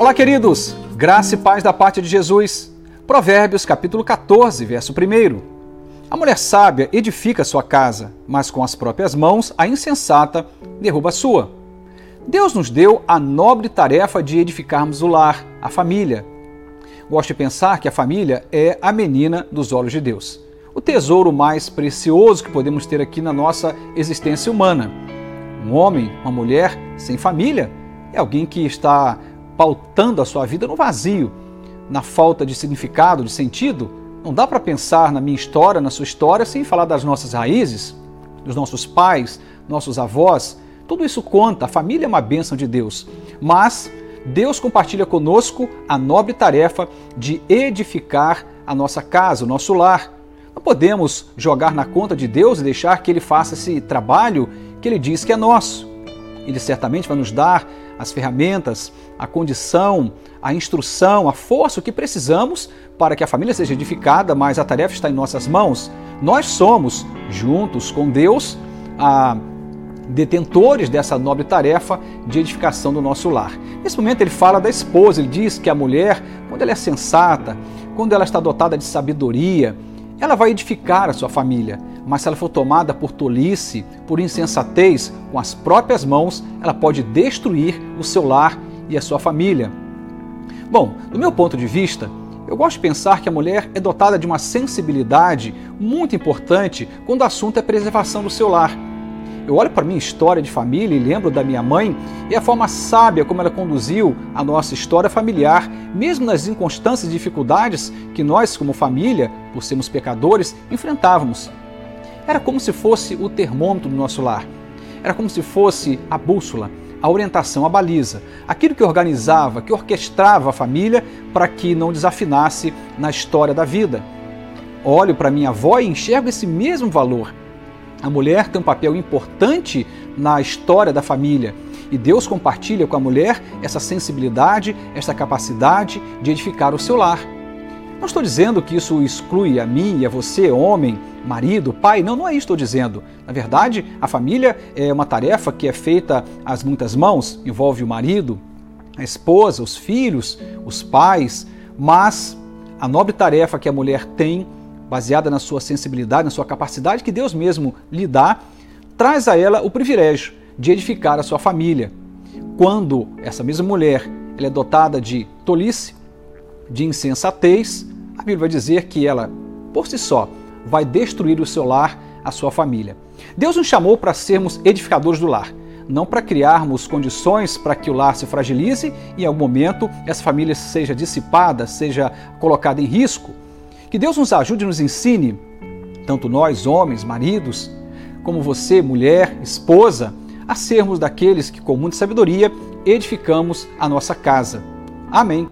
Olá, queridos! Graça e paz da parte de Jesus. Provérbios, capítulo 14, verso 1. A mulher sábia edifica sua casa, mas com as próprias mãos a insensata derruba a sua. Deus nos deu a nobre tarefa de edificarmos o lar, a família. Gosto de pensar que a família é a menina dos olhos de Deus, o tesouro mais precioso que podemos ter aqui na nossa existência humana. Um homem, uma mulher sem família é alguém que está pautando a sua vida no vazio, na falta de significado, de sentido. Não dá para pensar na minha história, na sua história, sem falar das nossas raízes, dos nossos pais, nossos avós. Tudo isso conta, a família é uma bênção de Deus. Mas Deus compartilha conosco a nobre tarefa de edificar a nossa casa, o nosso lar. Não podemos jogar na conta de Deus e deixar que Ele faça esse trabalho que Ele diz que é nosso. Ele certamente vai nos dar as ferramentas, a condição, a instrução, a força, o que precisamos para que a família seja edificada, mas a tarefa está em nossas mãos. Nós somos, juntos com Deus, a detentores dessa nobre tarefa de edificação do nosso lar. Nesse momento ele fala da esposa, ele diz que a mulher, quando ela é sensata, quando ela está dotada de sabedoria, ela vai edificar a sua família mas se ela for tomada por tolice, por insensatez, com as próprias mãos, ela pode destruir o seu lar e a sua família. Bom, do meu ponto de vista, eu gosto de pensar que a mulher é dotada de uma sensibilidade muito importante quando o assunto é preservação do seu lar. Eu olho para minha história de família e lembro da minha mãe e a forma sábia como ela conduziu a nossa história familiar, mesmo nas inconstâncias e dificuldades que nós, como família, por sermos pecadores, enfrentávamos. Era como se fosse o termômetro do nosso lar. Era como se fosse a bússola, a orientação, a baliza, aquilo que organizava, que orquestrava a família para que não desafinasse na história da vida. Olho para minha avó e enxergo esse mesmo valor. A mulher tem um papel importante na história da família e Deus compartilha com a mulher essa sensibilidade, essa capacidade de edificar o seu lar. Não estou dizendo que isso exclui a mim e a você, homem, marido, pai. Não, não é isso que estou dizendo. Na verdade, a família é uma tarefa que é feita às muitas mãos, envolve o marido, a esposa, os filhos, os pais, mas a nobre tarefa que a mulher tem, baseada na sua sensibilidade, na sua capacidade que Deus mesmo lhe dá, traz a ela o privilégio de edificar a sua família. Quando essa mesma mulher ela é dotada de tolice, de insensatez, a Bíblia vai dizer que ela, por si só, vai destruir o seu lar, a sua família. Deus nos chamou para sermos edificadores do lar, não para criarmos condições para que o lar se fragilize e em algum momento essa família seja dissipada, seja colocada em risco. Que Deus nos ajude e nos ensine, tanto nós, homens, maridos, como você, mulher, esposa, a sermos daqueles que com muita sabedoria edificamos a nossa casa. Amém.